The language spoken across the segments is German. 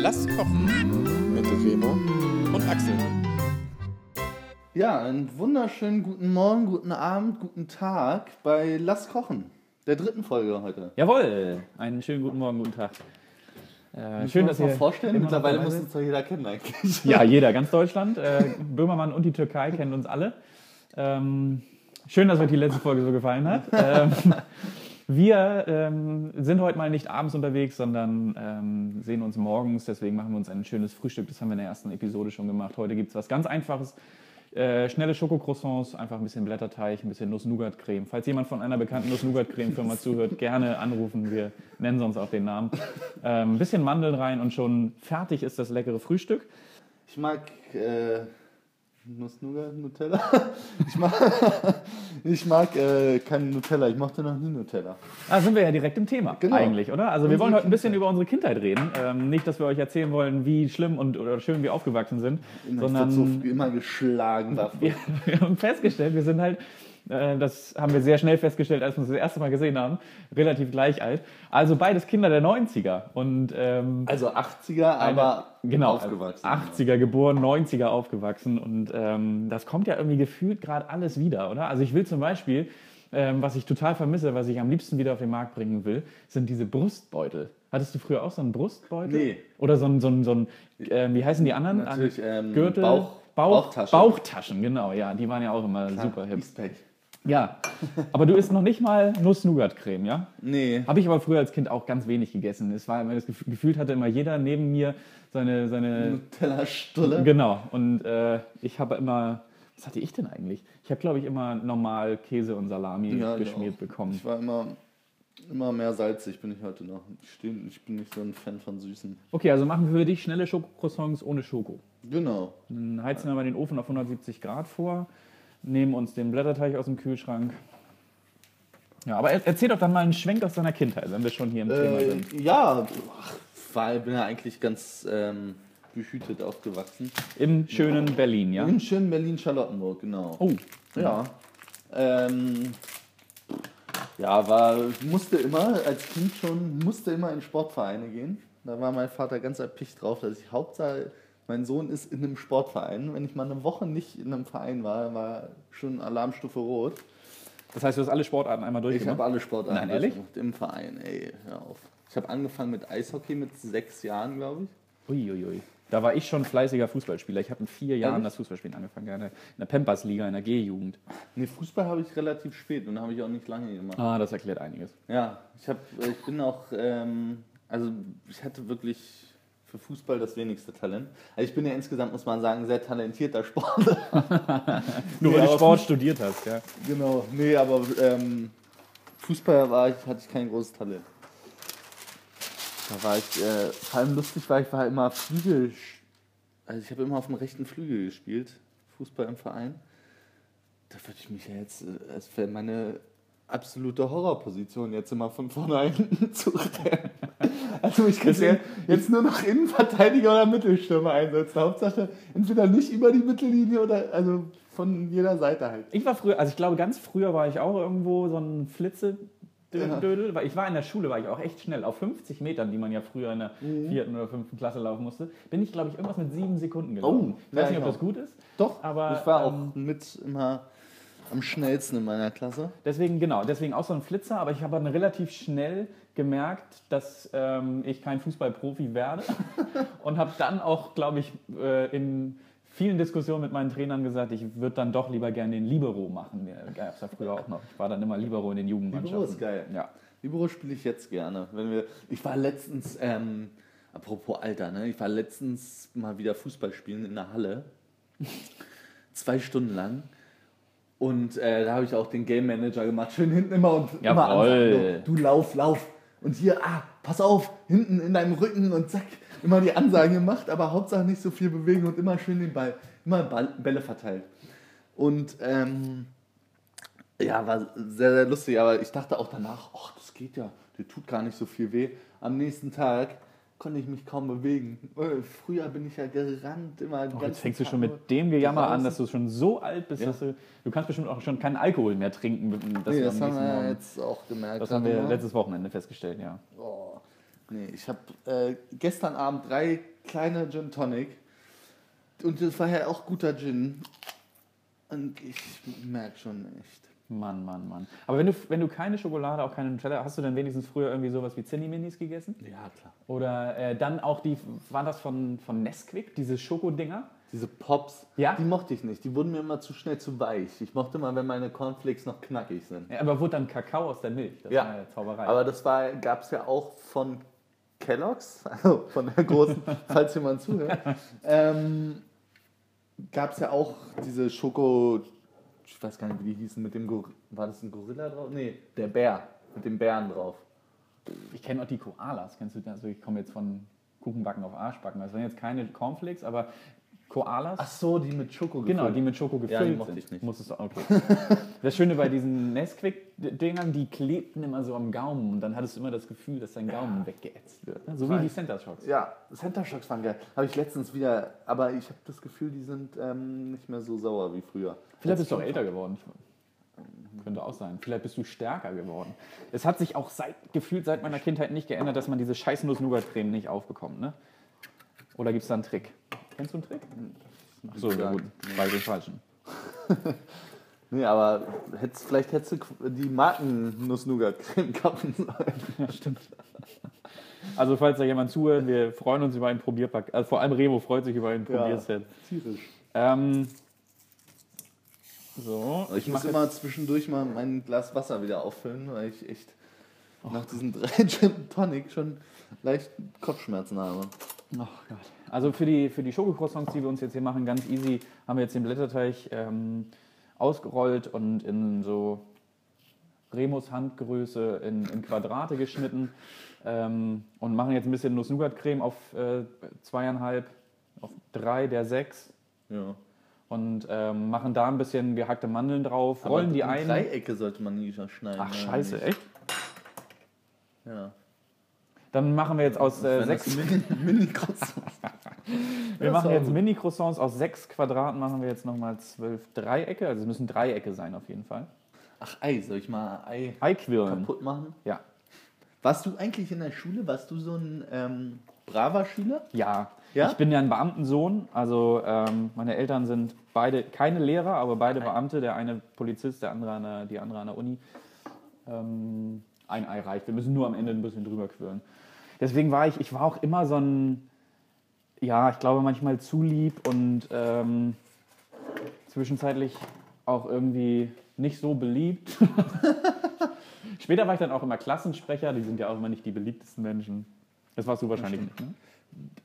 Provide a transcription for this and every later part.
Lass kochen mit Remo und Axel. Ja, einen wunderschönen guten Morgen, guten Abend, guten Tag bei Lass Kochen, der dritten Folge heute. Jawohl, einen schönen guten Morgen, guten Tag. Äh, Schön, dass wir ihr vorstellen. Mittlerweile muss uns doch jeder kennen eigentlich. Ja, jeder, ganz Deutschland. Äh, Böhmermann und die Türkei kennen uns alle. Ähm, schön, dass euch die letzte Folge so gefallen hat. Ähm, wir ähm, sind heute mal nicht abends unterwegs, sondern ähm, sehen uns morgens. Deswegen machen wir uns ein schönes Frühstück. Das haben wir in der ersten Episode schon gemacht. Heute gibt es was ganz Einfaches. Äh, schnelle Schokocroissants, einfach ein bisschen Blätterteig, ein bisschen Nuss-Nougat-Creme. Falls jemand von einer bekannten Nuss-Nougat-Creme-Firma zuhört, gerne anrufen. Wir nennen sonst auch den Namen. Ähm, ein bisschen Mandeln rein und schon fertig ist das leckere Frühstück. Ich mag äh, Nuss-Nougat, Nutella. Ich mag, ich mag äh, keinen Nutella. Ich mochte noch nie Nutella. Da sind wir ja direkt im Thema Genau. eigentlich, oder? Also wir wollen heute ein bisschen über unsere Kindheit reden. Ähm, nicht, dass wir euch erzählen wollen, wie schlimm und oder schön wir aufgewachsen sind, Ich sondern so immer geschlagen davon. wir, haben festgestellt, wir sind halt, das haben wir sehr schnell festgestellt, als wir uns das erste Mal gesehen haben, relativ gleich alt. Also beides Kinder der 90er und ähm, Also 80er, aber genau, aufgewachsen. 80er geboren, 90er aufgewachsen und ähm, das kommt ja irgendwie gefühlt gerade alles wieder, oder? Also ich will zum Beispiel, ähm, was ich total vermisse, was ich am liebsten wieder auf den Markt bringen will, sind diese Brustbeutel. Hattest du früher auch so einen Brustbeutel? Nee. Oder so ein, so so ein äh, wie heißen die anderen? Natürlich, ähm, Gürtel, Bauch- Bauch, Bauchtaschen. Bauchtaschen, genau, ja, die waren ja auch immer super hip. Eastpack. Ja, aber du isst noch nicht mal Nuss-Nougat-Creme, ja? Nee. Habe ich aber früher als Kind auch ganz wenig gegessen. Es war immer das Gef- gefühlt hatte immer jeder neben mir seine seine Nutella-Stulle. genau und äh, ich habe immer was hatte ich denn eigentlich? Ich habe glaube ich immer normal Käse und Salami Ja, ich geschmiert auch. bekommen. Ich war immer, immer mehr salzig, bin ich heute noch. Ich, steh, ich bin nicht so ein Fan von Süßen. Okay, also machen wir für dich schnelle Schokocroissants ohne Schoko. Genau. Dann heizen wir mal den Ofen auf 170 Grad vor, nehmen uns den Blätterteig aus dem Kühlschrank. Ja, aber er- erzähl doch dann mal einen Schwenk aus deiner Kindheit, wenn wir schon hier im Thema Äh, sind. ja, ach, war, bin ja eigentlich ganz ähm, behütet aufgewachsen. Im schönen Berlin, ja? In schönen Berlin-Charlottenburg, genau. Oh, Ja. Ähm, ja, war, musste immer, als Kind schon, musste immer in Sportvereine gehen. Da war mein Vater ganz erpicht drauf, dass ich Hauptsache, mein Sohn ist in einem Sportverein. Wenn ich mal eine Woche nicht in einem Verein war, war schon Alarmstufe rot. das heißt, du hast alle Sportarten einmal Ich habe durchgemacht? alle Sportarten Nein, ehrlich? durchgemacht, im Verein, ey, hör auf. Ich habe angefangen mit Eishockey mit sechs Jahren, glaube ich. Uiuiui. Da war ich schon fleißiger Fußballspieler. Ich habe in vier Jahren Ehrlich? das Fußballspielen angefangen, ja, in der- in der Pampers-Liga, in der G-Jugend. Nee, Fußball habe ich relativ spät und habe ich auch nicht lange gemacht. Ah, das erklärt einiges. Ja, ich, hab, ich bin auch, ähm, also ich hatte wirklich für Fußball das wenigste Talent. Also ich bin ja insgesamt, muss man sagen, sehr talentierter Sportler. Nur Nee, weil du Sport studiert hast, ja. genau, nee, aber ähm, Fußball war ich, hatte ich kein großes Talent. Da war ich, äh, vor allem lustig war, ich war immer Flügel, also ich habe immer auf dem rechten Flügel gespielt, Fußball im Verein. Da würde ich mich ja jetzt, äh, als wäre meine absolute Horrorposition, jetzt immer von vorne hinten zu rennen. Also ich könnte ja jetzt nur noch Innenverteidiger oder Mittelstürmer einsetzen. Hauptsache entweder nicht über die Mittellinie oder also von jeder Seite halt. Ich war früher, also ich glaube, ganz früher war ich auch irgendwo so ein Flitze. Dödel, weil ich war in der Schule, war ich auch echt schnell. Auf 50 Metern, die man ja früher in der Mhm. vierten oder fünften Klasse laufen musste, bin ich, glaube ich, irgendwas mit sieben Sekunden gelaufen. Oh, ich weiß nicht, ob genau. das gut ist. Doch, Aber, ich war auch ähm, mit immer am schnellsten in meiner Klasse. Deswegen, genau, deswegen auch so ein Flitzer, aber ich habe dann relativ schnell gemerkt, dass ähm, ich kein Fußballprofi werde und habe dann auch, glaube ich, äh, in vielen Diskussionen mit meinen Trainern gesagt, ich würde dann doch lieber gerne den Libero machen. Der gab es ja früher auch noch. Ich war dann immer Libero in den Jugendmannschaften. Libero ist geil. Ja. Libero spiele ich jetzt gerne. Wenn wir, ich war letztens, ähm, apropos Alter, ne? ich war letztens mal wieder Fußball spielen in der Halle. Zwei Stunden lang. Und äh, da habe ich auch den Game Manager gemacht. Schön hinten immer und immer Jawohl. ansagen, Du, du lauf, lauf. Und hier, ah, pass auf, hinten in deinem Rücken und zack, immer die Ansagen gemacht, aber Hauptsache nicht so viel bewegen und immer schön den Ball, immer Ball, Bälle verteilt. Und ähm, ja, war sehr, sehr lustig, aber ich dachte auch danach, ach, das geht ja, der tut gar nicht so viel weh. Am nächsten Tag konnte ich mich kaum bewegen. Früher bin ich ja gerannt, immer Oh, jetzt fängst du schon mit dem Gejammer an, draußen. dass du schon so alt bist, Ja. dass du, du kannst bestimmt auch schon keinen Alkohol mehr trinken. Dass Nee, das haben wir Morgen- jetzt auch gemerkt. Das haben wir gerade, ne? letztes Wochenende festgestellt, ja. Oh. Nee, ich habe äh, gestern Abend drei kleine Gin Tonic. Und das war ja auch guter Gin. Und ich merke schon echt. Mann, Mann, Mann. Aber wenn du, wenn du keine Schokolade, auch keine Nutella, hast du dann wenigstens früher irgendwie sowas wie Zinni-Minis gegessen? Ja, klar. Oder äh, dann auch die, waren das von, von Nesquik, diese Schokodinger? Diese Pops, Ja? die mochte ich nicht. Die wurden mir immer zu schnell zu weich. Ich mochte mal, wenn meine Cornflakes noch knackig sind. Ja, aber wurde dann Kakao aus der Milch? Das Ja. war ja Zauberei. Aber das gab es ja auch von Kellogg's, also von der großen, falls jemand zuhört. Ähm, gab es ja auch diese Schoko, ich weiß gar nicht, wie die hießen, mit dem Gor war das ein Gorilla drauf? Nee, der Bär, mit dem Bären drauf. ich kenne auch die Koalas. Kennst du das? Also ich komme jetzt von Kuchenbacken auf Arschbacken. Das waren jetzt keine Cornflakes, aber Koalas. Ach so, die mit Schoko Genau, gefüllt. die mit Schoko gefüllt Ja, die mochte sind. ich nicht. Musstest du, okay. Das Schöne bei diesen Nesquik-Dingern, die klebten immer so am Gaumen und dann hattest du immer das Gefühl, dass dein Gaumen weggeätzt wird. So wie Weiß. die Center Shocks. Ja, Center Shocks waren geil. Habe ich letztens wieder, aber ich habe das Gefühl, die sind ähm, nicht mehr so sauer wie früher. Vielleicht bist du auch älter geworden. Könnte auch sein. Vielleicht bist du stärker geworden. Es hat sich auch seit, gefühlt seit meiner Kindheit nicht geändert, dass man diese scheiß Nuss-Nougat-Creme nicht aufbekommt. Ne? Oder gibt es da einen Trick? Kennst du einen Trick? Achso, ja gut. Bei den Falschen. Nee, aber hättest, vielleicht hättest du die Marken-Nuss-Nougat-Creme kaufen sollen. Ja, stimmt. Also falls da jemand zuhört, wir freuen uns über ein Probierpack. Also vor allem Remo freut sich über ein Ja. Probierset. Tierisch. Ähm, so, Ich muss mach immer zwischendurch mal mein Glas Wasser wieder auffüllen, weil ich echt nach diesen drei Gin Tonic schon leicht Kopfschmerzen habe. Oh Gott. Also für die, für die Schokocroissants, die wir uns jetzt hier machen, ganz easy, haben wir jetzt den Blätterteig ähm, ausgerollt und in so Remus Handgröße in, in Quadrate geschnitten ähm, und machen jetzt ein bisschen Nuss-Nougat-Creme auf äh, zweieinhalb, auf drei der sechs Ja. und ähm, machen da ein bisschen gehackte Mandeln drauf, rollen die in ein. Dreiecke sollte man nie schneiden. Ach scheiße, nicht? echt? Ja. Dann machen wir jetzt aus äh, sechs Mini, Mini Croissants. Wir machen jetzt. Mini-Croissants aus sechs Quadraten, machen wir jetzt nochmal zwölf Dreiecke. Also es müssen Dreiecke sein auf jeden Fall. Ach Ei, soll ich mal Ei Eiquirlen. kaputt machen? Ja. Warst du eigentlich in der Schule, warst du so ein ähm, braver Schüler? ja. Ja? Ich bin ja ein Beamtensohn. Also ähm, meine Eltern sind beide keine Lehrer, aber beide Beamte. Der eine Polizist, der andere an der, die andere an der Uni. Ähm, ein Ei reicht. Wir müssen nur am Ende ein bisschen drüber quirlen. Deswegen war ich, ich war auch immer so ein, ja, ich glaube manchmal zu lieb und ähm, zwischenzeitlich auch irgendwie nicht so beliebt. Später war ich dann auch immer Klassensprecher, die sind ja auch immer nicht die beliebtesten Menschen. Das warst du wahrscheinlich nicht, ne?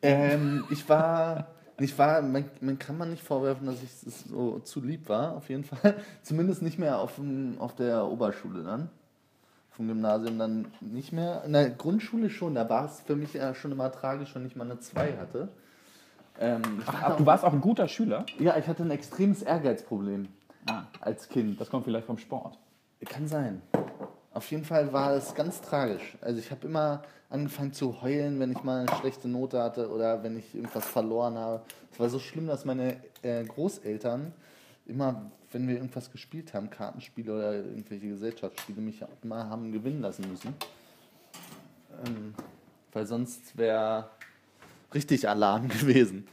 Ähm, ich war, ich war man, man kann man nicht vorwerfen, dass ich so zu lieb war, auf jeden Fall. Zumindest nicht mehr auf, auf der Oberschule dann. Vom Gymnasium dann nicht mehr. In der Grundschule schon, da war es für mich ja schon immer tragisch, wenn ich mal eine 2 hatte. Ähm, Ach, hatte du warst auch ein guter Schüler? ja, ich hatte ein extremes Ehrgeizproblem Ah, als Kind. das kommt vielleicht vom Sport. Kann sein. Auf jeden Fall war es ganz tragisch. Also ich habe immer angefangen zu heulen, wenn ich mal eine schlechte Note hatte oder wenn ich irgendwas verloren habe. Es war so schlimm, dass meine äh, Großeltern immer, wenn wir irgendwas gespielt haben, Kartenspiele oder irgendwelche Gesellschaftsspiele, mich immer haben gewinnen lassen müssen. Ähm, weil sonst wäre richtig Alarm gewesen.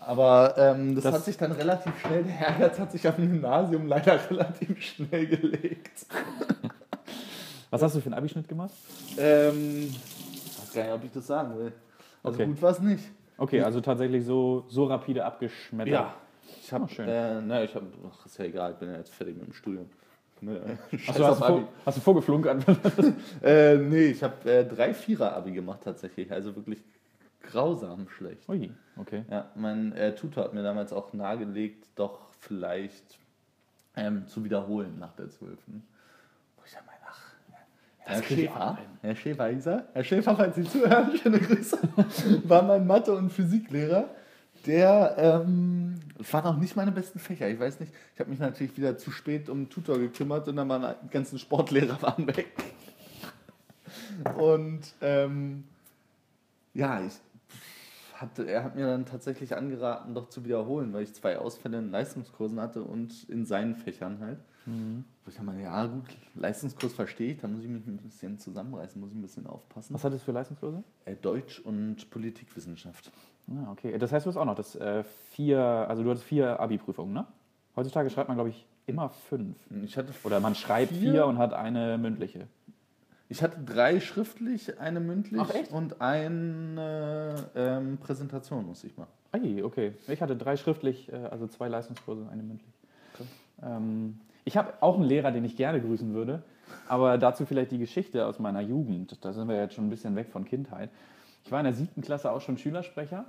Aber ähm, das, Das- hat sich dann relativ schnell, der Ehrgeiz hat sich auf dem Gymnasium leider relativ schnell gelegt. Was hast du für einen Abischnitt gemacht? Ähm, ich weiß gar nicht, ob ich das sagen will. Also Okay. gut war es nicht. Okay, also tatsächlich so, so rapide abgeschmettert. Ich habe, Oh, schön. äh, ne, ich habe, ach, ist ja egal, ich bin ja jetzt fertig mit dem Studium. Ne, du, hast, du vor, hast du vorgeflunkert? Äh, nee, ich habe äh, drei Vierer-Abi gemacht tatsächlich, also wirklich grausam schlecht. Ui, okay. Ja, mein äh, Tutor hat mir damals auch nahegelegt, doch vielleicht ähm, zu wiederholen nach der 12. Wo ich dann meine, ach, Herr Schäfer. Herr Schäfer er, Herr Schäfer, falls Sie zuhören, schöne Grüße, war mein Mathe- und Physiklehrer. Der ähm, das waren auch nicht meine besten Fächer. Ich weiß nicht, ich habe mich natürlich wieder zu spät um den Tutor gekümmert und dann waren die ganzen Sportlehrer waren weg. Und ähm, ja, ich hatte, er hat mir dann tatsächlich angeraten, doch zu wiederholen, weil ich zwei Ausfälle in Leistungskursen hatte und in seinen Fächern halt. Wo ich meine, ja gut, Leistungskurs verstehe ich, da muss ich mich ein bisschen zusammenreißen, muss ich ein bisschen aufpassen. Was hattest du für Leistungskurse? Äh, Deutsch und Politikwissenschaft. Ah, okay. Das heißt, du hast auch noch das äh, vier, also du hattest vier Abi-Prüfungen, ne? Heutzutage schreibt man, glaube ich, immer fünf. Ich hatte, Oder man schreibt Vier? vier und hat eine mündliche. ich hatte drei schriftlich, eine mündlich Ach, und eine ähm, Präsentation muss ich machen. Ei, okay. Ich hatte drei schriftlich, äh, also zwei Leistungskurse und eine mündlich. Ähm, ich habe auch einen Lehrer, den ich gerne grüßen würde, aber dazu vielleicht die Geschichte aus meiner Jugend. Da sind wir jetzt schon ein bisschen weg von Kindheit. Ich war in der siebten Klasse auch schon Schülersprecher.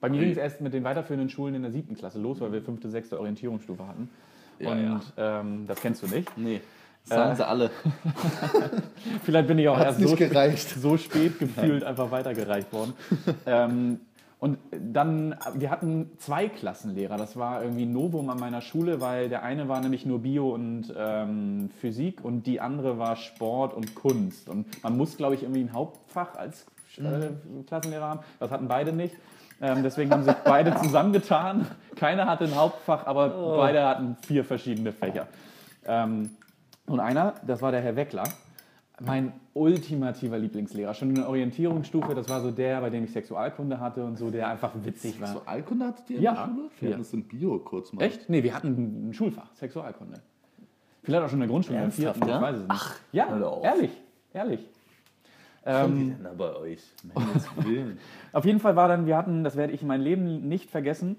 Bei mir ging es erst mit den weiterführenden Schulen in der siebten Klasse los, weil wir fünfte, sechste Orientierungsstufe hatten. Ja, und Ähm, das kennst du nicht. Nee, das sagen Äh, sie alle. Vielleicht bin ich auch Hat's erst so, spät- so spät gefühlt einfach weitergereicht worden. ähm, und dann, wir hatten zwei Klassenlehrer. Das war irgendwie ein Novum an meiner Schule, weil der eine war nämlich nur Bio und ähm, Physik und die andere war Sport und Kunst. Und man muss, glaube ich, irgendwie ein Hauptfach als äh, Klassenlehrer haben. Das hatten beide nicht. Ähm, deswegen haben sich beide zusammengetan. Keiner hatte ein Hauptfach, aber beide hatten vier verschiedene Fächer. Ähm, und einer, das war der Herr Weckler, mein ultimativer Lieblingslehrer. Schon in der Orientierungsstufe, das war so der, bei dem ich Sexualkunde hatte und so, der einfach witzig war. Sexualkunde hattet ihr in Ja. der Schule? Wir Ja. hatten das in Bio kurz mal. Echt? Nee, wir hatten ein Schulfach, Sexualkunde. Vielleicht auch schon in der Grundschule, im Ernsthaft, vierten, ja? ich weiß es nicht. ja, hör auf. ehrlich, ehrlich. Ähm, denn da bei euch? Willen. Auf jeden Fall war dann, wir hatten, das werde ich in meinem Leben nicht vergessen,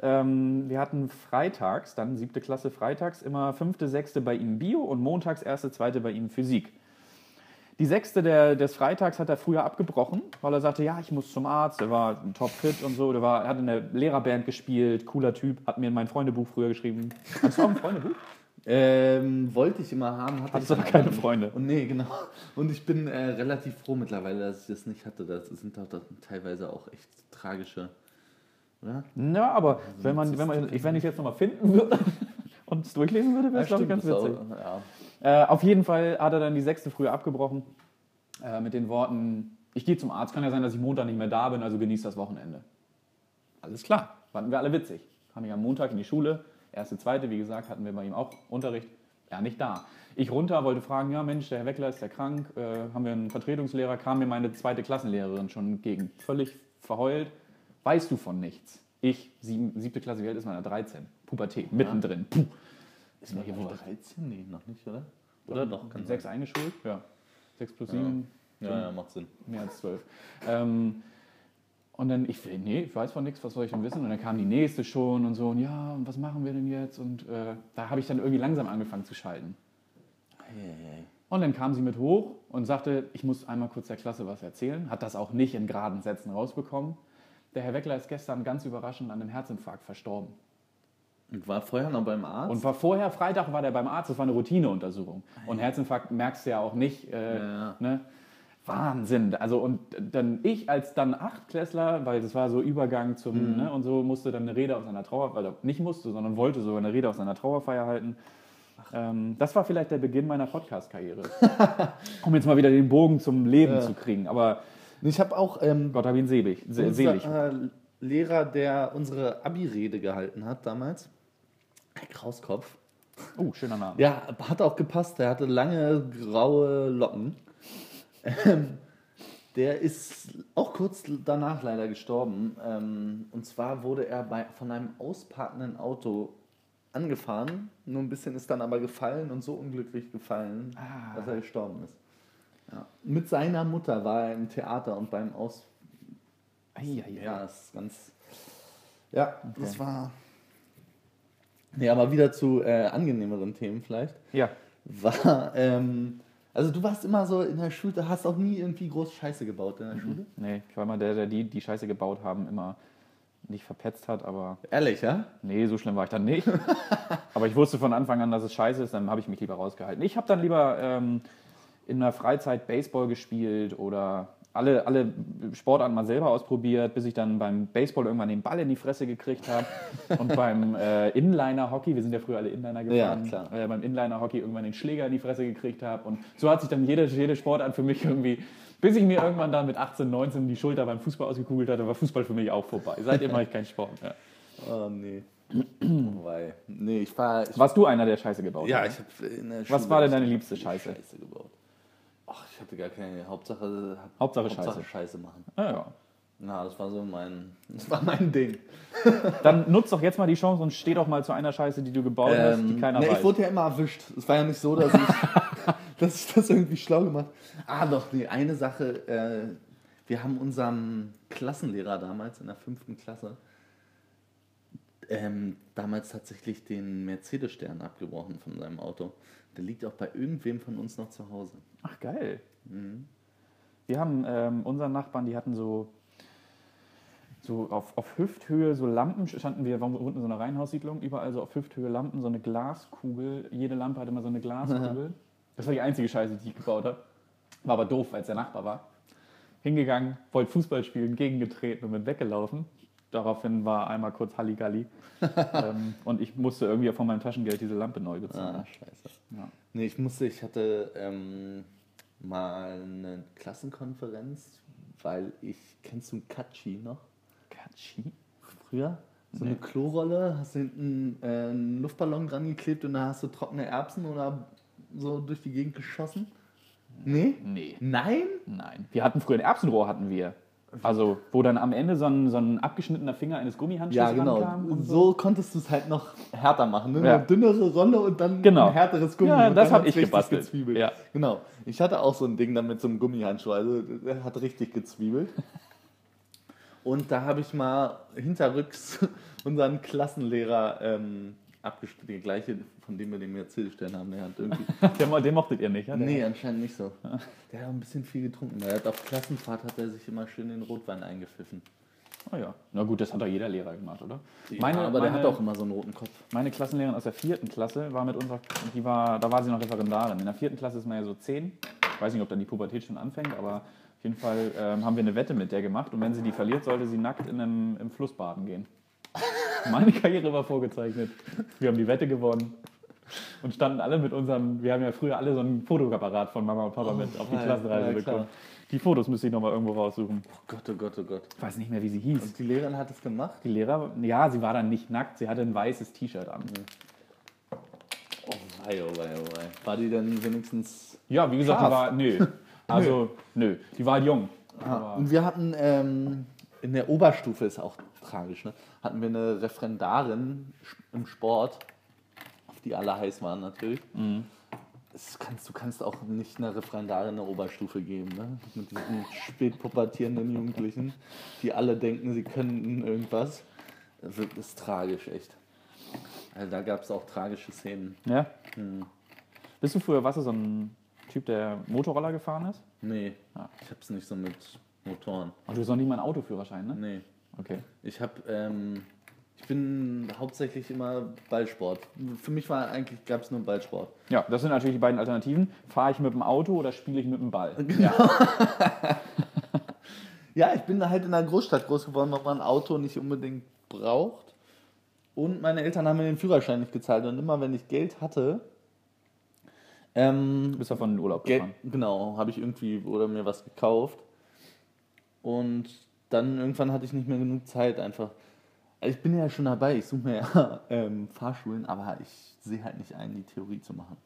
ähm, wir hatten freitags, dann siebte Klasse freitags, immer fünfte, sechste bei ihm Bio und montags erste, zweite bei ihm Physik. Die sechste der, des Freitags hat er früher abgebrochen, weil er sagte, ja, ich muss zum Arzt, er war topfit und so, der war, hat in der Lehrerband gespielt, cooler Typ, hat mir in mein Freundebuch früher geschrieben. Hast du auch ein Freundebuch? Ähm, wollte ich immer haben, hatte Hattest ich aber keine nicht. Freunde. Und nee, genau. Und ich bin äh, relativ froh mittlerweile, dass ich das nicht hatte. Das sind doch teilweise auch echt tragische, oder? Ja, aber wenn man, wenn man, ich, wenn ich jetzt nochmal finden würde und es durchlesen würde, wäre es, glaube ich, ganz witzig. Auch, ja. Äh, auf jeden Fall hat er dann die sechste früher abgebrochen äh, mit den Worten, ich gehe zum Arzt, kann ja sein, dass ich Montag nicht mehr da bin, also genießt das Wochenende. Alles klar, fanden wir alle witzig. Kam ich am Montag in die Schule, erste, zweite, wie gesagt, hatten wir bei ihm auch Unterricht, er nicht da. Ich runter, wollte fragen, ja Mensch, der Herr Weckler ist ja krank, äh, haben wir einen Vertretungslehrer, kam mir meine zweite Klassenlehrerin schon entgegen, völlig verheult, weißt du von nichts. Ich, sieben, siebte Klasse, wie alt ist man da? 13, Pubertät, mittendrin. Puh. Ist man hier wohl 13? Nee, noch nicht, oder? Oder doch? Kann Sechs eingeschult, ja. Sechs plus sieben, sein. Ja, ja, macht Sinn. mehr als zwölf. Ähm, und dann, ich, nee, ich weiß von nichts, was soll ich denn wissen? Und dann kam die nächste schon und so, und ja, und was machen wir denn jetzt? Und äh, da habe ich dann irgendwie langsam angefangen zu schalten. Hey, Und dann kam sie mit hoch und sagte, ich muss einmal kurz der Klasse was erzählen. Hat das auch nicht in geraden Sätzen rausbekommen. Der Herr Weckler ist gestern ganz überraschend an einem Herzinfarkt verstorben. Und war vorher noch beim Arzt? Und war vorher, Freitag war der beim Arzt, das war eine Routineuntersuchung. Und Herzinfarkt merkst du ja auch nicht. Äh, Ja, ja. Ne? Wahnsinn. Also und dann ich als dann Achtklässler, weil das war so Übergang zum, ne, und so musste dann eine Rede aus einer Trauer, weil nicht musste, sondern wollte sogar eine Rede aus einer Trauerfeier halten. Ähm, das war vielleicht der Beginn meiner Podcast-Karriere. um jetzt mal wieder den Bogen zum Leben Ja. zu kriegen. Aber ich habe auch ähm, Gott hab ihn selig. Se selig. äh, Lehrer, der unsere Abi-Rede gehalten hat damals, Herr Krauskopf, Oh, schöner Name. Ja, hat auch gepasst. Der hatte lange graue Locken. Ähm, der ist auch kurz danach leider gestorben. Ähm, und zwar wurde er bei, von einem ausparkenden Auto angefahren. Nur ein bisschen ist dann aber gefallen und so unglücklich gefallen, Ah. dass er gestorben ist. Ja. Mit seiner Mutter war er im Theater und beim Aus. Eieiei. Ja, das ist ganz. Ja, das war. Nee, aber wieder zu äh, angenehmeren Themen vielleicht ja. war, ähm, also du warst immer so in der Schule, du hast auch nie irgendwie groß Scheiße gebaut in der Schule. Nee, ich war immer der, der die, die Scheiße gebaut haben, immer nicht verpetzt hat, aber Ehrlich, ja? Nee, so schlimm war ich dann nicht. Aber ich wusste von Anfang an, dass es scheiße ist, dann habe ich mich lieber rausgehalten. Ich habe dann lieber ähm, in der Freizeit Baseball gespielt oder alle, alle Sportarten mal selber ausprobiert, bis ich dann beim Baseball irgendwann den Ball in die Fresse gekriegt habe. Und beim äh, Inliner-Hockey, wir sind ja früher alle Inliner gefahren, Ja, klar. Äh, beim Inliner-Hockey irgendwann den Schläger in die Fresse gekriegt habe. Und so hat sich dann jede, jede Sportart für mich irgendwie, bis ich mir irgendwann dann mit 18, 19 die Schulter beim Fußball ausgekugelt hatte, war Fußball für mich auch vorbei. Seitdem mache ich keinen Sport mehr. Oh nee. Weil, nee, ich war. Ich, Warst du einer, der Scheiße gebaut ja, hat? ich habe in der Was Schule war denn deine liebste Scheiße? Scheiße gebaut. Ach, ich hatte gar keine Hauptsache. Hauptsache Hauptsache Scheiße. Scheiße machen. Ah, ja. Na, das war so mein, das war mein Ding. Dann nutz doch jetzt mal die Chance und steh doch mal zu einer Scheiße, die du gebaut hast, die keiner ne, weiß. ich wurde ja immer erwischt. Es war ja nicht so, dass ich, dass ich das irgendwie schlau gemacht Ah, doch, nee, eine Sache. Äh, wir haben unserem Klassenlehrer damals in der fünften Klasse ähm, damals tatsächlich den Mercedes-Stern abgebrochen von seinem Auto. Der liegt auch bei irgendwem von uns noch zu Hause. Ach, geil. Mhm. Wir haben ähm, unseren Nachbarn, die hatten so, so auf, auf Hüfthöhe so Lampen, standen wir wir wohnten in so einer Reihenhaussiedlung, überall so auf Hüfthöhe Lampen, so eine Glaskugel. Jede Lampe hatte immer so eine Glaskugel. Das war die einzige Scheiße, die ich gebaut habe. War aber doof, weil es der Nachbar war. Hingegangen, wollte Fußball spielen, gegengetreten und bin weggelaufen. Daraufhin war einmal kurz Halligalli. ähm, und ich musste irgendwie von meinem Taschengeld diese Lampe neu bezahlen. Ah, scheiße. Ja. Nee, ich musste, ich hatte ähm, mal eine Klassenkonferenz, weil ich, kennst du einen Katschi noch? Katschi? Früher? So Nee. eine Klorolle, hast du hinten äh, einen Luftballon dran geklebt und da hast du trockene Erbsen oder so durch die Gegend geschossen? Nee? Nee. Nein? Nein. Wir hatten früher ein Erbsenrohr, hatten wir. Also, wo dann am Ende so ein, so ein abgeschnittener Finger eines Gummihandschuhs Ja, genau. rankam. und so. konntest du es halt noch härter machen. Ne? Ja. Eine dünnere Rolle und dann Genau. ein härteres Gummi. Ja, und das dann hab hat's ich richtig gebastelt. Gezwiebelt. Ja. Genau. Ich hatte auch so ein Ding dann mit so einem Gummihandschuh. Also der hat richtig gezwiebelt. Und da habe ich mal hinterrücks unseren Klassenlehrer ähm, abgestellt. Der gleiche, von dem wir den Mercedes-Stern haben. Der hat irgendwie. Den, den mochtet ihr nicht, ja? Nee, anscheinend nicht so. Der hat auch ein bisschen viel getrunken. weil Er hat auf Klassenfahrt hat er sich immer schön den Rotwein eingepfiffen. Oh ja. Na gut, das hat doch jeder Lehrer gemacht, oder? Meine, aber der hat auch immer so einen roten Kopf. Meine Klassenlehrerin aus der vierten Klasse war mit unserer, die war, da war sie noch Referendarin. In der vierten Klasse ist man ja so zehn. Ich weiß nicht, ob dann die Pubertät schon anfängt, aber auf jeden Fall ähm, haben wir eine Wette mit der gemacht. Und wenn sie die verliert, sollte sie nackt in einem, im Fluss baden gehen. Meine Karriere war vorgezeichnet. Wir haben die Wette gewonnen. Und standen alle mit unserem, wir haben ja früher alle so ein Fotoapparat von Mama und Papa mit auf die Klassenreise ja, bekommen. Die Fotos müsste ich nochmal irgendwo raussuchen. Oh Gott, oh Gott, oh Gott. Ich weiß nicht mehr, wie sie hieß. Und die Lehrerin hat es gemacht? Die Lehrer, ja, sie war dann nicht nackt, sie hatte ein weißes T-Shirt an. Oh wei, oh wei, oh wei. War die dann wenigstens. Ja, wie gesagt, die Scharf. war, nö. Also, nö, die war halt jung. Ah, und wir hatten ähm, in der Oberstufe, ist auch tragisch, ne? hatten wir eine Referendarin im Sport, auf die alle heiß waren natürlich. Das kannst, du kannst auch nicht einer Referendarin eine Oberstufe geben, ne? mit diesen spätpubertierenden Jugendlichen, die alle denken, sie könnten irgendwas. Das ist tragisch, echt. Also da gab es auch tragische Szenen. ja? Bist du früher, warst du so ein Typ, der Motorroller gefahren ist? Nee, Ja. ich hab's nicht so mit Motoren. Und du hast noch nie mal einen Autoführerschein, ne? Nee. Okay. Ich habe, ähm, ich bin hauptsächlich immer Ballsport. Für mich war eigentlich, gab es nur Ballsport. Ja, das sind natürlich die beiden Alternativen. Fahre ich mit dem Auto oder spiele ich mit dem Ball? Ja, ich bin halt in einer Großstadt groß geworden, wo man ein Auto nicht unbedingt braucht. Und meine Eltern haben mir den Führerschein nicht gezahlt. Und immer wenn ich Geld hatte, ähm, Du bist davon in den Urlaub gefahren. genau, habe ich irgendwie oder mir was gekauft. Und dann irgendwann hatte ich nicht mehr genug Zeit einfach. Also ich bin ja schon dabei, ich suche mir ja ähm, Fahrschulen, aber ich sehe halt nicht ein, die Theorie zu machen.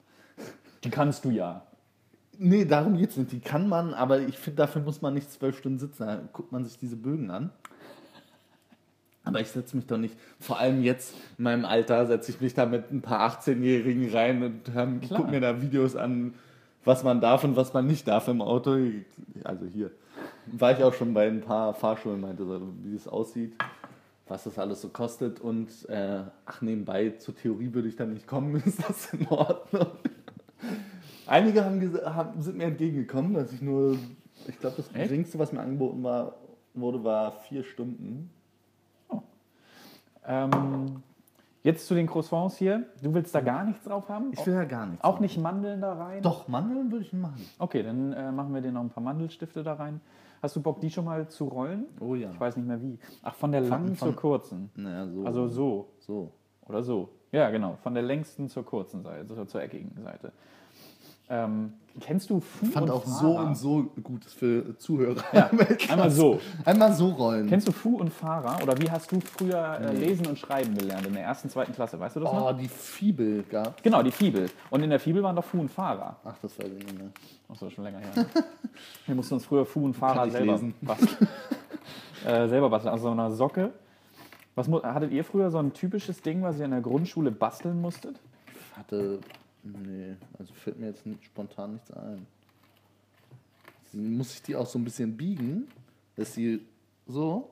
Die kannst du ja. Nee, darum geht's nicht. Die kann man, aber ich finde, dafür muss man nicht zwölf Stunden sitzen. Da guckt man sich diese Bögen an. Aber ich setze mich doch nicht, vor allem jetzt in meinem Alter, setze ich mich da mit ein paar 18-Jährigen rein und gucke mir da Videos an, was man darf und was man nicht darf im Auto. Also hier war ich auch schon bei ein paar Fahrschulen, meinte so, wie es aussieht, was das alles so kostet und äh, ach, nebenbei zur Theorie würde ich dann nicht kommen, ist das in Ordnung? Einige haben, haben, sind mir entgegengekommen, dass ich nur, ich glaube, das Echt? geringste, was mir angeboten war, wurde, war vier Stunden. Ähm, jetzt zu den Croissants hier. Du willst da gar nichts drauf haben? Ich will ja gar nichts. Auch nicht Mandeln da rein? Doch, Mandeln würde ich machen. Okay, dann äh, machen wir dir noch ein paar Mandelstifte da rein. Hast du Bock, die schon mal zu rollen? Oh ja. Ich weiß nicht mehr wie. Ach, von der langen von- zur kurzen. Naja, so. Also so. so. Oder so. Ja, genau. Von der längsten zur kurzen Seite, zur, zur eckigen Seite. Ähm, kennst du Fu fand und auch Fahrer? so und so gut für Zuhörer. Ja, einmal so. Einmal so rollen. Kennst du Fu und Fahrer? Oder wie hast du früher äh, lesen und schreiben gelernt in der ersten, zweiten Klasse? Weißt du das noch? oh, die Fibel gab. Genau, die Fibel. Und in der Fibel waren doch Fu und Fahrer. Ach, das weiß ich nicht mehr. Achso, schon länger her. Wir mussten uns früher Fu und Fahrer ich selber lesen. basteln. äh, selber basteln, also so eine Socke. Was, hattet ihr früher so ein typisches Ding, was ihr in der Grundschule basteln musstet? Hatte. Nee, also fällt mir jetzt nicht, spontan nichts ein. Muss ich die auch so ein bisschen biegen? Dass sie so.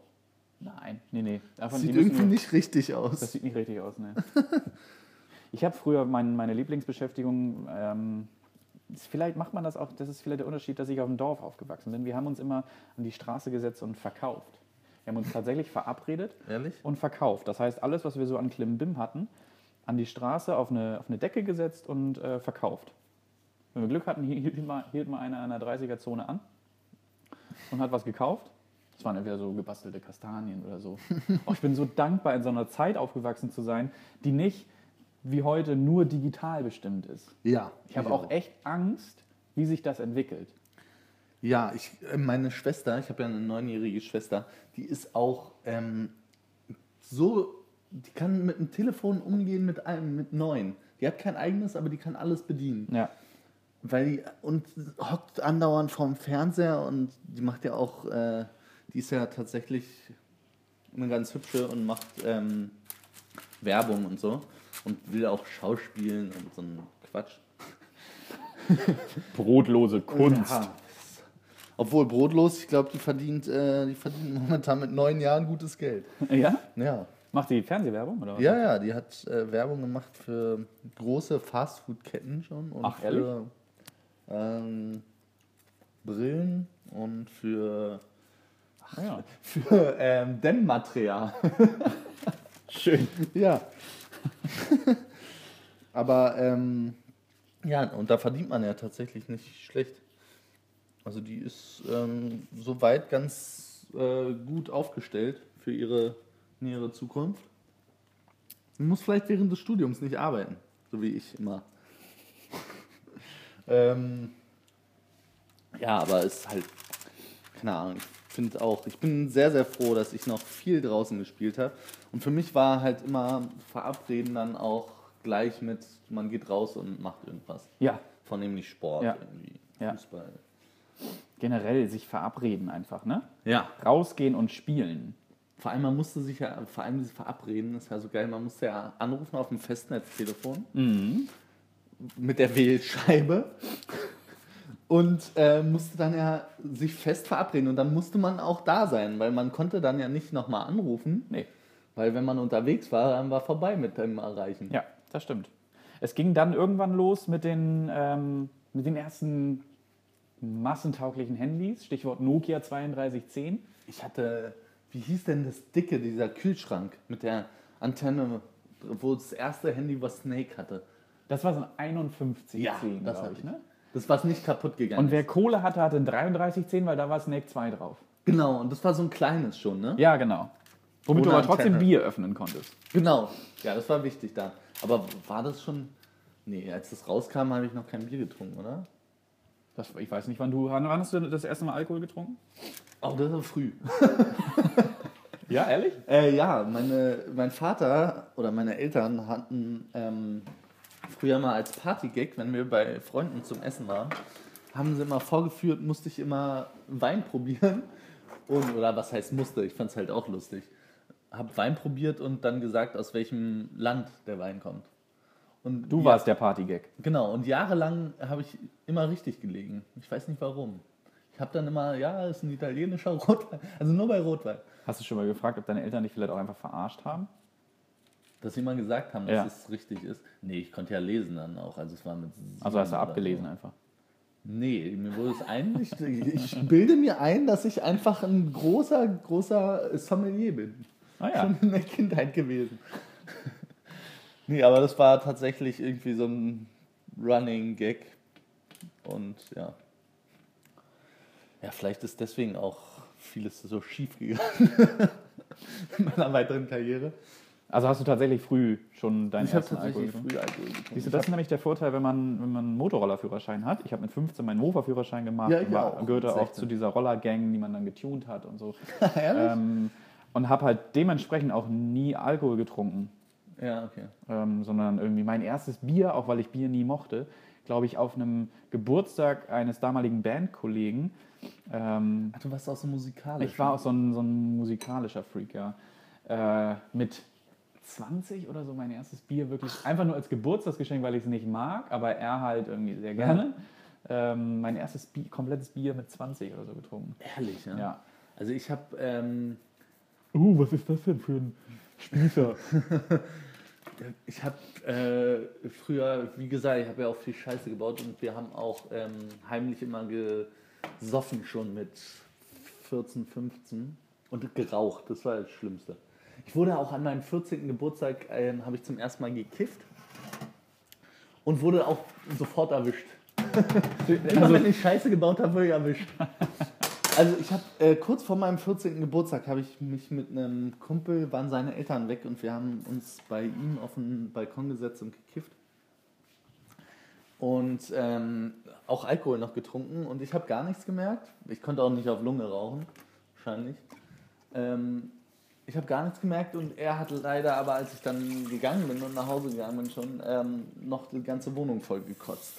Nein, nee, nee. Davon, Sieht irgendwie nur- nicht richtig aus. Das sieht nicht richtig aus, ne? ich habe früher mein, meine Lieblingsbeschäftigung, ähm, vielleicht macht man das auch, das ist vielleicht der Unterschied, dass ich auf dem Dorf aufgewachsen bin. Wir haben uns immer an die Straße gesetzt und verkauft. Wir haben uns tatsächlich verabredet Ehrlich? und verkauft. Das heißt, alles, was wir so an Klimbim hatten, an die Straße auf eine, auf eine Decke gesetzt und äh, verkauft. Wenn wir Glück hatten, hielt mal, hielt mal einer an der 30er-Zone an und hat was gekauft. Das waren entweder so gebastelte Kastanien oder so. Oh, ich bin so dankbar, in so einer Zeit aufgewachsen zu sein, die nicht wie heute nur digital bestimmt ist. Ja. Ich habe auch echt Angst, wie sich das entwickelt. Ja, ich, äh, meine Schwester, ich habe ja eine neunjährige Schwester, die ist auch ähm, so, die kann mit dem Telefon umgehen mit einem, mit neun. Die hat kein eigenes, aber die kann alles bedienen. Ja. Weil die, und hockt andauernd vorm Fernseher und die macht ja auch, äh, die ist ja tatsächlich eine ganz hübsche und macht ähm, Werbung und so und will auch Schauspielen und so ein Quatsch. Brotlose Kunst. Ja. Obwohl brotlos, ich glaube, die verdient, äh, die verdient momentan mit neun Jahren gutes Geld. Ja? Ja. Macht die Fernsehwerbung? Oder was? Ja, ja, die hat äh, Werbung gemacht für große Fastfood-Ketten schon und Ach, ehrlich? für ähm, Brillen und für, Ah, ja. für ähm, Dämmmaterial. Schön. ja. Aber ähm, ja, und da verdient man ja tatsächlich nicht schlecht. Also die ist ähm, soweit ganz äh, gut aufgestellt für ihre nähere Zukunft. Sie muss vielleicht während des Studiums nicht arbeiten, so wie ich immer. ähm, ja, aber es ist halt, keine Ahnung, ich finde auch, ich bin sehr, sehr froh, dass ich noch viel draußen gespielt habe. Und für mich war halt immer Verabreden dann auch gleich mit, man geht raus und macht irgendwas. Ja, Vornehmlich Sport, Ja. irgendwie Ja. Fußball. generell sich verabreden einfach, ne? Ja. Rausgehen und spielen. Vor allem, man musste sich ja, vor allem dieses Verabreden, ist ja so geil, man musste ja anrufen auf dem Festnetztelefon Mhm. mit der Wählscheibe und äh, musste dann ja sich fest verabreden und dann musste man auch da sein, weil man konnte dann ja nicht nochmal anrufen, Nee, weil wenn man unterwegs war, dann war vorbei mit dem Erreichen. ja, das stimmt. Es ging dann irgendwann los mit den, ähm, mit den ersten massentauglichen Handys, Stichwort Nokia 3210. Ich hatte, wie hieß denn das dicke, dieser Kühlschrank mit der Antenne, wo das erste Handy was Snake hatte. Das war so ein 5110, Ja, das glaube ich, ich. ne? Das, was nicht kaputt gegangen Und wer. Kohle hatte, hatte ein 3310, weil da war Snake 2 drauf. Genau, und das war so ein kleines schon, ne? Ja, genau. Womit Ohne du aber trotzdem Antenne. Bier öffnen konntest. Genau. Ja, das war wichtig da. Aber war das schon. Nee, als das rauskam, habe ich noch kein Bier getrunken, oder? Das, ich weiß nicht, wann du. Wann hast du das erste Mal Alkohol getrunken? Oh, das war früh. Ja, ehrlich? Äh, ja, meine, mein Vater oder meine Eltern hatten ähm, früher mal als Partygag, wenn wir bei Freunden zum Essen waren, haben sie immer vorgeführt, musste ich immer Wein probieren. Und, oder was heißt musste, ich fand es halt auch lustig. Hab Wein probiert und dann gesagt, aus welchem Land der Wein kommt. Und Du warst der Partygag. Genau, und jahrelang habe ich immer richtig gelegen. Ich weiß nicht warum. Ich habe dann immer, ja, ist ein italienischer Rotwein. Also nur bei Rotwein. Hast du schon mal gefragt, ob deine Eltern dich vielleicht auch einfach verarscht haben? Dass sie mal gesagt haben, dass Ja. es richtig ist. Nee, ich konnte ja lesen dann auch. Also es war mit Also hast du abgelesen so. einfach. Nee, mir wurde es ein. Ich, ich bilde mir ein, dass ich einfach ein großer, großer Sommelier bin. Ah ja. Schon in der Kindheit gewesen. nee, aber das war tatsächlich irgendwie so ein Running Gag. Und ja. Ja, vielleicht ist deswegen auch vieles so schief gegangen in meiner weiteren Karriere. Also hast du tatsächlich früh schon deinen Ich ersten Alkohol getrunken? früh Alkohol getrunken. Siehst du, das ist nämlich der Vorteil, wenn man, wenn man einen Motorrollerführerschein hat. Ich habe mit 15 meinen Mofa-Führerschein gemacht Ja, ich und war, auch, gehörte auch 16. zu dieser Rollergang, die man dann getuned hat und so. Ehrlich? ähm, und habe halt dementsprechend auch nie Alkohol getrunken, ja, okay. ähm, sondern irgendwie mein erstes Bier, auch weil ich Bier nie mochte, glaube ich, auf einem Geburtstag eines damaligen Bandkollegen. Ähm, Ach, du warst auch so musikalisch. ich war auch so ein, so ein musikalischer Freak, ja. Äh, mit 20 oder so mein erstes Bier wirklich einfach nur als Geburtstagsgeschenk, weil ich es nicht mag, aber er halt irgendwie sehr gerne. Ähm, mein erstes Bier, komplettes Bier mit 20 oder so getrunken. Ehrlich, ja. Ja. Also ich habe, ähm, Uh, was ist das denn für ein Spießer? ich habe äh, früher, wie gesagt, ich habe ja auch viel Scheiße gebaut und wir haben auch ähm, heimlich immer gesoffen schon mit 14, 15 und geraucht. Das war das Schlimmste. Ich wurde auch an meinem 14. Geburtstag, ähm, habe ich zum ersten Mal gekifft und wurde auch sofort erwischt. Immer wenn ich Scheiße gebaut habe, wurde ich erwischt. Also ich habe äh, kurz vor meinem 14. Geburtstag habe ich mich mit einem Kumpel, waren seine Eltern weg und wir haben uns bei ihm auf den Balkon gesetzt und gekifft. Und ähm, auch Alkohol noch getrunken und ich habe gar nichts gemerkt. Ich konnte auch nicht auf Lunge rauchen, wahrscheinlich. Ähm, ich habe gar nichts gemerkt und er hat leider, aber als ich dann gegangen bin und nach Hause gegangen bin schon, ähm, noch die ganze Wohnung voll gekotzt.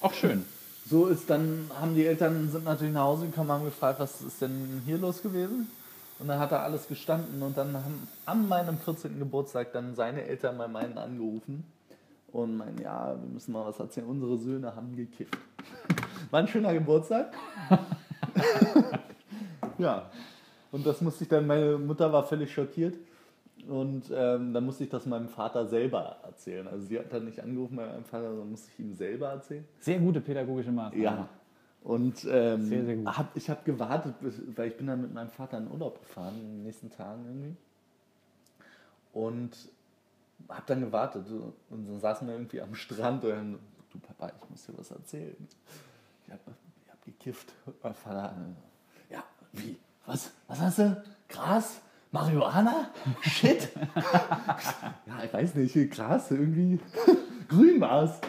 Auch schön. So ist dann, haben die Eltern sind natürlich nach Hause gekommen, haben gefragt, was ist denn hier los gewesen? Und dann hat er alles gestanden und dann haben an meinem 14. Geburtstag dann seine Eltern bei meinen angerufen und meinen, ja, wir müssen mal was erzählen, unsere Söhne haben gekifft. War ein schöner Geburtstag. ja. Und das musste ich dann, meine Mutter war völlig schockiert. Und ähm, dann musste ich das meinem Vater selber erzählen. Also sie hat dann nicht angerufen bei meinem Vater, sondern musste ich ihm selber erzählen. Sehr gute pädagogische Maßnahme. Ja. Und ähm, Sehr, sehr gut. Hab, ich habe gewartet, bis, weil ich bin dann mit meinem Vater in Urlaub gefahren, in den nächsten Tagen irgendwie. Und habe dann gewartet. Und dann saßen wir irgendwie am Strand und dann, du Papa, ich muss dir was erzählen. Ich habe hab gekifft. Mein Vater, ja, wie? Was? Was hast du? Gras? Marihuana? Shit? ja, ich weiß nicht, Gras, irgendwie grün war's.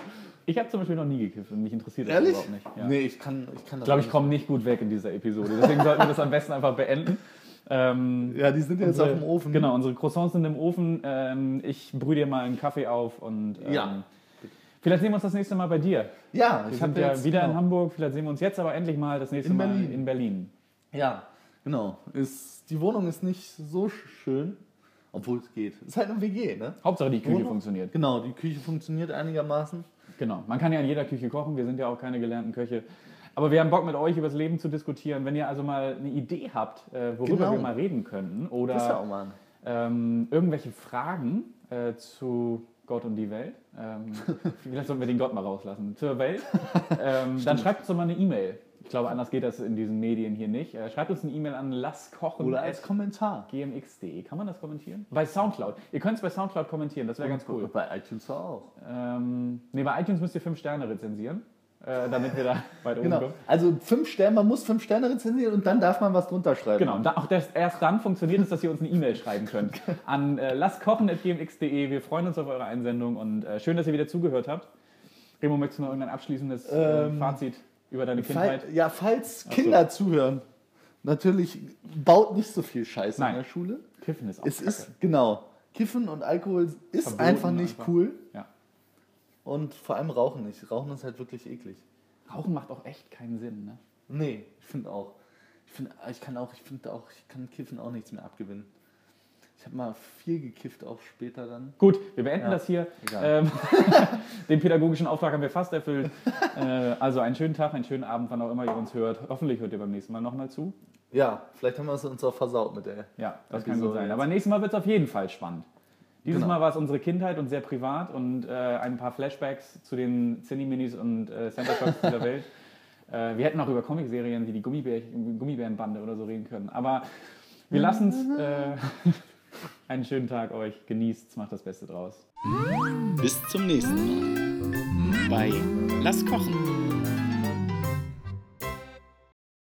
Ich habe zum Beispiel noch nie gekifft und mich interessiert das Ehrlich? überhaupt nicht. Ja. Nee, ich kann, ich kann das Ich glaube, ich komme nicht gut weg in dieser Episode. Deswegen sollten wir das am besten einfach beenden. Ähm, Ja, die sind jetzt unsere- auf dem Ofen. Genau, unsere Croissants sind im Ofen. Ähm, ich brühe dir mal einen Kaffee auf und ähm, Ja. vielleicht sehen wir uns das nächste Mal bei dir. Ja, Wir ich sind habe ja jetzt wieder in genau, Hamburg. Vielleicht sehen wir uns jetzt aber endlich mal das nächste In Mal Berlin. in Berlin. Ja, genau. Ist, die Wohnung ist nicht so schön, obwohl es geht. Ist halt eine WG, ne? Hauptsache die Küche Wohnung? funktioniert. Genau, die Küche funktioniert einigermaßen. Genau. Man kann ja in jeder Küche kochen. Wir sind ja auch keine gelernten Köche. Aber wir haben Bock mit euch über das Leben zu diskutieren. Wenn ihr also mal eine Idee habt, äh, worüber Genau. wir mal reden könnten oder Das ja auch mal. ähm, irgendwelche Fragen äh, zu Gott und die Welt. Ähm, vielleicht sollten wir den Gott mal rauslassen. Zur Welt. Ähm, dann schreibt uns doch mal eine E-Mail. Ich glaube, anders geht das in diesen Medien hier nicht. Äh, schreibt uns eine E-Mail an lasskochen Oder als Kommentar. gmx.de. Kann man das kommentieren? Bei Soundcloud. Ihr könnt es bei Soundcloud kommentieren, das wäre ganz cool. Bei iTunes auch. Ähm, nee, bei iTunes müsst ihr fünf Sterne rezensieren, äh, damit wir da weit oben Genau. kommen. Also fünf Sterne, man muss fünf Sterne rezensieren und dann darf man was drunter schreiben. Genau, und da, auch das, erst dann funktioniert es, dass ihr uns eine E-Mail schreiben könnt an äh, lasskochen.gmx.de. Wir freuen uns auf eure Einsendung und äh, schön, dass ihr wieder zugehört habt. Remo, möchtest du noch irgendein abschließendes äh, Ähm, Fazit über deine Fall, Kindheit? ja, falls Kinder zuhören, natürlich baut nicht so viel Scheiße Nein. in der Schule. Kiffen ist auch Es Kacke. ist, genau, Kiffen und Alkohol ist Verboten einfach nicht einfach. cool. Ja. Und vor allem Rauchen nicht. Rauchen ist halt wirklich eklig. Rauchen macht auch echt keinen Sinn, ne? Nee, ich finde auch. Ich finde, ich kann auch, ich finde auch, ich kann Kiffen auch nichts mehr abgewinnen. Ich habe mal viel gekifft, auch später dann. Gut, wir beenden Ja, das hier. egal. Ähm, den pädagogischen Auftrag haben wir fast erfüllt. äh, also einen schönen Tag, einen schönen Abend, wann auch immer ihr uns hört. Hoffentlich hört ihr beim nächsten Mal nochmal zu. Ja, vielleicht haben wir es uns auch versaut mit der. Ja, das kann Episode gut sein. Aber nächstes Mal wird es auf jeden Fall spannend. Dieses Genau. Mal war es unsere Kindheit und sehr privat und äh, ein paar Flashbacks zu den Zinni-Minis und äh, Center Shocks dieser Welt. Äh, wir hätten auch über Comicserien wie die Gummibär Gummibärenbande oder so reden können. Aber wir lassen es. Äh, einen schönen Tag euch. Genießt's, macht das Beste draus. Bis zum nächsten Mal bei Lass kochen.